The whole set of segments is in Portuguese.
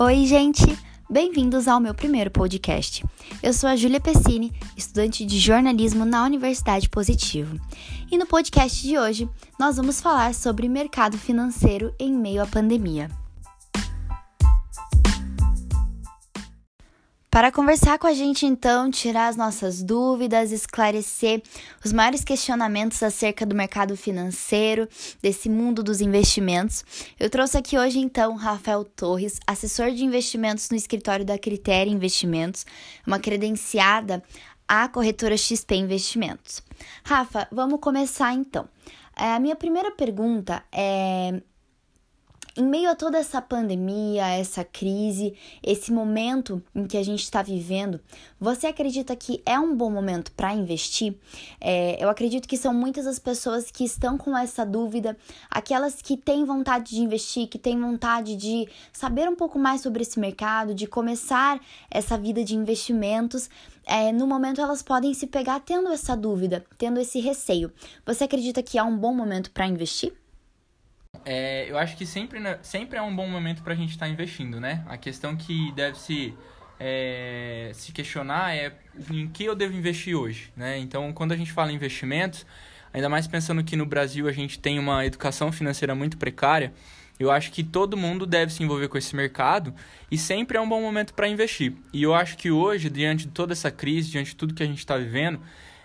Oi, gente! Bem-vindos ao meu primeiro podcast. Eu sou a Júlia Pessini, estudante de jornalismo na Universidade Positivo. E no podcast de hoje, nós vamos falar sobre mercado financeiro em meio à pandemia. Para conversar com a gente, então, tirar as nossas dúvidas, esclarecer os maiores questionamentos acerca do mercado financeiro, desse mundo dos investimentos, eu trouxe aqui hoje, então, Rafael Torres, assessor de investimentos no escritório da Critéria Investimentos, uma credenciada à corretora XP Investimentos. Rafa, vamos começar então. É, a minha primeira pergunta é em meio a toda essa pandemia, essa crise, esse momento em que a gente está vivendo, você acredita que é um bom momento para investir? É, eu acredito que são muitas as pessoas que estão com essa dúvida, aquelas que têm vontade de investir, que têm vontade de saber um pouco mais sobre esse mercado, de começar essa vida de investimentos. É, no momento elas podem se pegar tendo essa dúvida, tendo esse receio. Você acredita que é um bom momento para investir? É, eu acho que sempre, sempre é um bom momento para a gente estar tá investindo, né? A questão que deve se, é, se questionar é em que eu devo investir hoje, né? Então, quando a gente fala em investimentos, ainda mais pensando que no Brasil a gente tem uma educação financeira muito precária, eu acho que todo mundo deve se envolver com esse mercado e sempre é um bom momento para investir. E eu acho que hoje, diante de toda essa crise, diante de tudo que a gente está vivendo,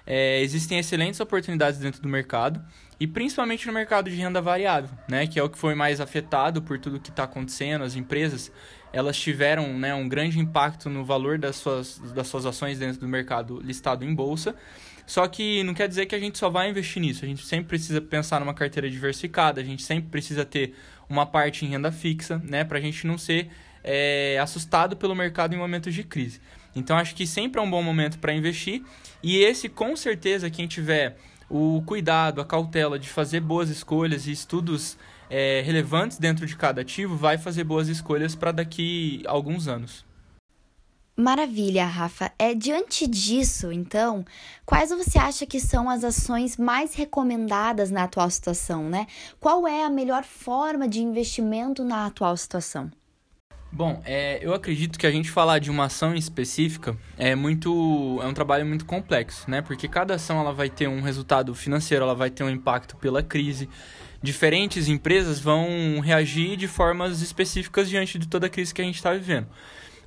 é, existem excelentes oportunidades dentro do mercado e principalmente no mercado de renda variável, né, que é o que foi mais afetado por tudo que está acontecendo. As empresas elas tiveram né, um grande impacto no valor das suas, das suas ações dentro do mercado listado em bolsa. Só que não quer dizer que a gente só vai investir nisso. A gente sempre precisa pensar numa carteira diversificada, a gente sempre precisa ter uma parte em renda fixa, né, para a gente não ser é, assustado pelo mercado em momentos de crise. Então acho que sempre é um bom momento para investir e esse com certeza quem tiver o cuidado, a cautela de fazer boas escolhas e estudos é, relevantes dentro de cada ativo vai fazer boas escolhas para daqui a alguns anos. Maravilha, Rafa. É diante disso, então, quais você acha que são as ações mais recomendadas na atual situação, né? Qual é a melhor forma de investimento na atual situação? Bom, é, eu acredito que a gente falar de uma ação específica é muito é um trabalho muito complexo, né? Porque cada ação ela vai ter um resultado financeiro, ela vai ter um impacto pela crise. Diferentes empresas vão reagir de formas específicas diante de toda a crise que a gente está vivendo.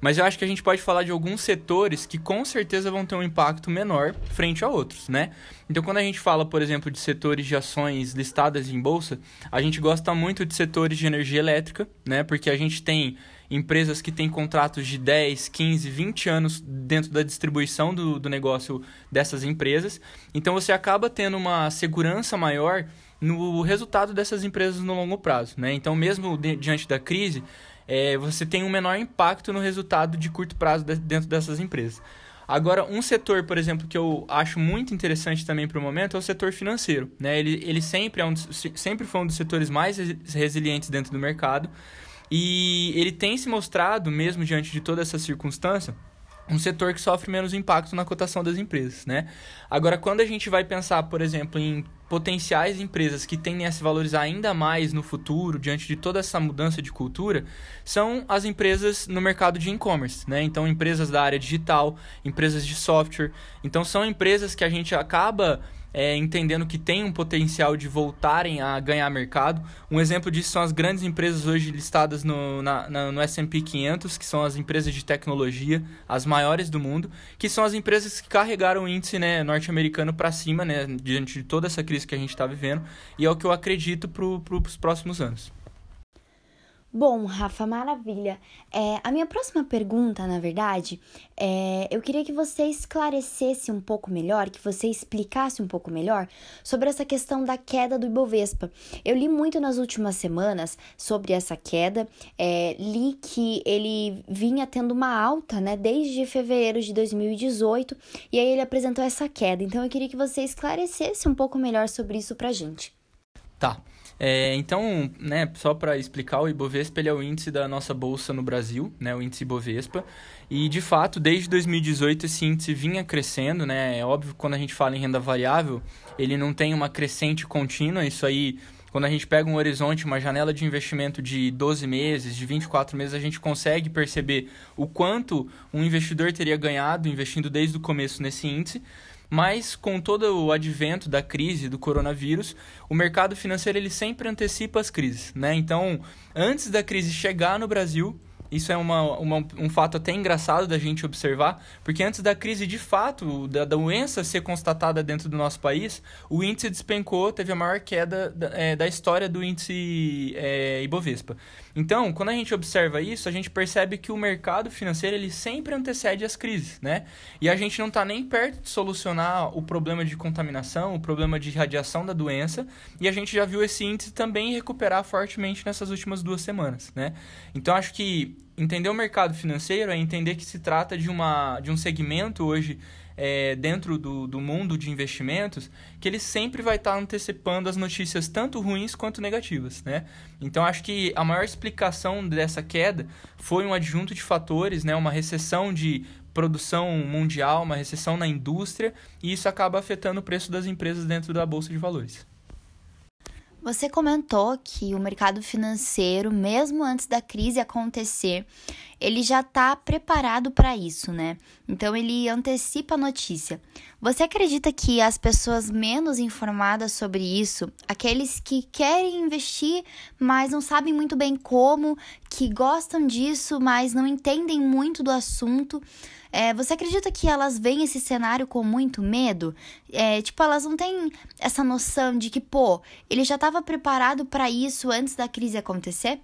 Mas eu acho que a gente pode falar de alguns setores que com certeza vão ter um impacto menor frente a outros, né? Então, quando a gente fala, por exemplo, de setores de ações listadas em bolsa, a gente gosta muito de setores de energia elétrica, né? Porque a gente tem empresas que têm contratos de 10, 15, 20 anos dentro da distribuição do, do negócio dessas empresas. Então você acaba tendo uma segurança maior no resultado dessas empresas no longo prazo. Né? Então, mesmo de, diante da crise, é, você tem um menor impacto no resultado de curto prazo de, dentro dessas empresas. Agora, um setor, por exemplo, que eu acho muito interessante também para o momento é o setor financeiro. Né? Ele, ele sempre, é um, sempre foi um dos setores mais resilientes dentro do mercado. E ele tem se mostrado, mesmo diante de toda essa circunstância, um setor que sofre menos impacto na cotação das empresas, né? Agora, quando a gente vai pensar, por exemplo, em potenciais empresas que tendem a se valorizar ainda mais no futuro, diante de toda essa mudança de cultura, são as empresas no mercado de e-commerce, né? Então, empresas da área digital, empresas de software. Então, são empresas que a gente acaba é, entendendo que tem um potencial de voltarem a ganhar mercado. Um exemplo disso são as grandes empresas hoje listadas no, na, na, no S&P 500, que são as empresas de tecnologia, as maiores do mundo, que são as empresas que carregaram o índice né, norte-americano para cima, né, diante de toda essa crise que a gente está vivendo, e é o que eu acredito para os próximos anos. Bom, Rafa, maravilha. É, a minha próxima pergunta, na verdade, é, eu queria que você esclarecesse um pouco melhor, que você explicasse um pouco melhor sobre essa questão da queda do Ibovespa. Eu li muito nas últimas semanas sobre essa queda, é, li que ele vinha tendo uma alta, né, desde fevereiro de 2018, e aí ele apresentou essa queda. Então eu queria que você esclarecesse um pouco melhor sobre isso pra gente. Tá. É, então, né, só para explicar, o Ibovespa é o índice da nossa bolsa no Brasil, né, o índice Ibovespa. E, de fato, desde 2018 esse índice vinha crescendo, né? É óbvio que quando a gente fala em renda variável, ele não tem uma crescente contínua, isso aí quando a gente pega um horizonte, uma janela de investimento de 12 meses, de 24 meses, a gente consegue perceber o quanto um investidor teria ganhado investindo desde o começo nesse índice. Mas com todo o advento da crise do coronavírus, o mercado financeiro ele sempre antecipa as crises, né? Então, antes da crise chegar no Brasil, isso é uma, uma, um fato até engraçado da gente observar, porque antes da crise de fato, da, doença ser constatada dentro do nosso país, o índice despencou, teve a maior queda da, é, da história do índice é, Ibovespa. Então, quando a gente observa isso, a gente percebe que o mercado financeiro ele sempre antecede as crises, né? E a gente não está nem perto de solucionar o problema de contaminação, o problema de radiação da doença, e a gente já viu esse índice também recuperar fortemente nessas últimas duas semanas, né? Então, acho que entender o mercado financeiro é entender que se trata de, uma, de um segmento hoje é, dentro do, do mundo de investimentos que ele sempre vai estar antecipando as notícias tanto ruins quanto negativas, né? Então acho que a maior explicação dessa queda foi um adjunto de fatores, né? Uma recessão de produção mundial, uma recessão na indústria e isso acaba afetando o preço das empresas dentro da bolsa de valores. Você comentou que o mercado financeiro, mesmo antes da crise acontecer, ele já está preparado para isso, né? Então ele antecipa a notícia. Você acredita que as pessoas menos informadas sobre isso, aqueles que querem investir, mas não sabem muito bem como, que gostam disso, mas não entendem muito do assunto, é, você acredita que elas veem esse cenário com muito medo? É, tipo, elas não têm essa noção de que, pô, ele já estava preparado para isso antes da crise acontecer?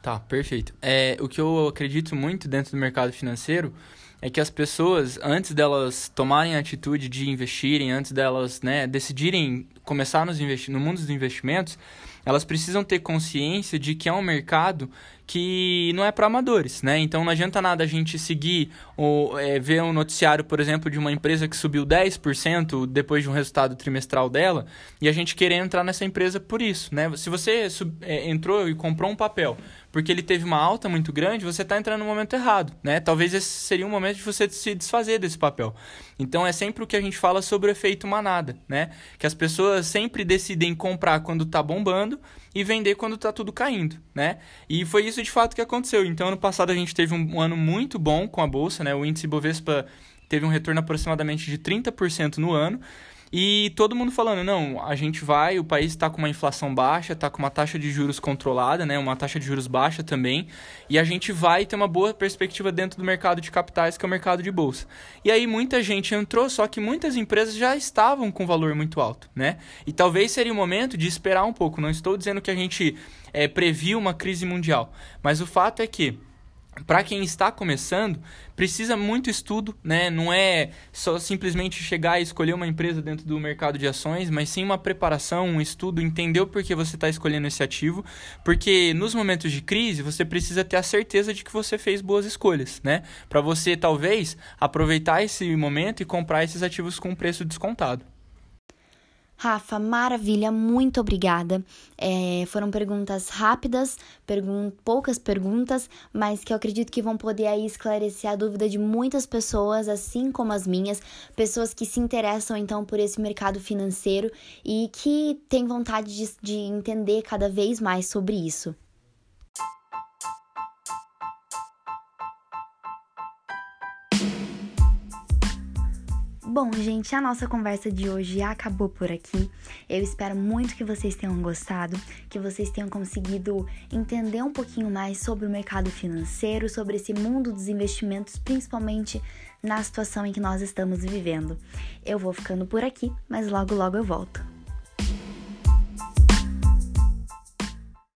Tá, perfeito. É, o que eu acredito muito dentro do mercado financeiro é que as pessoas, antes delas tomarem a atitude de investirem, antes delas né, decidirem começar nos no mundo dos investimentos, elas precisam ter consciência de que é um mercado que não é para amadores, né? Então não adianta nada a gente seguir ou é, ver um noticiário, por exemplo, de uma empresa que subiu 10% depois de um resultado trimestral dela e a gente querer entrar nessa empresa por isso, né? Se você é, entrou e comprou um papel porque ele teve uma alta muito grande, você está entrando no momento errado, né? Talvez esse seria um momento de você se desfazer desse papel. Então é sempre o que a gente fala sobre o efeito manada, né? Que as pessoas sempre decidem comprar quando está bombando e vender quando está tudo caindo, né? E foi isso de fato que aconteceu. Então ano passado a gente teve um ano muito bom com a bolsa, né? O índice Bovespa teve um retorno aproximadamente de 30% no ano. E todo mundo falando, não, a gente vai, o país está com uma inflação baixa, está com uma taxa de juros controlada, né, uma taxa de juros baixa também, e a gente vai ter uma boa perspectiva dentro do mercado de capitais, que é o mercado de bolsa. E aí muita gente entrou, só que muitas empresas já estavam com valor muito alto, né? E talvez seria o momento de esperar um pouco. Não estou dizendo que a gente é, previu uma crise mundial, mas o fato é que para quem está começando, precisa muito estudo, né? Não é só simplesmente chegar e escolher uma empresa dentro do mercado de ações, mas sim uma preparação, um estudo, entender o porquê você está escolhendo esse ativo, porque nos momentos de crise você precisa ter a certeza de que você fez boas escolhas, né? Para você talvez aproveitar esse momento e comprar esses ativos com preço descontado. Rafa, maravilha, muito obrigada. É, foram perguntas rápidas, pergun poucas perguntas, mas que eu acredito que vão poder aí esclarecer a dúvida de muitas pessoas, assim como as minhas, pessoas que se interessam então por esse mercado financeiro e que têm vontade de, de entender cada vez mais sobre isso. Bom, gente, a nossa conversa de hoje acabou por aqui. Eu espero muito que vocês tenham gostado, que vocês tenham conseguido entender um pouquinho mais sobre o mercado financeiro, sobre esse mundo dos investimentos, principalmente na situação em que nós estamos vivendo. Eu vou ficando por aqui, mas logo logo eu volto.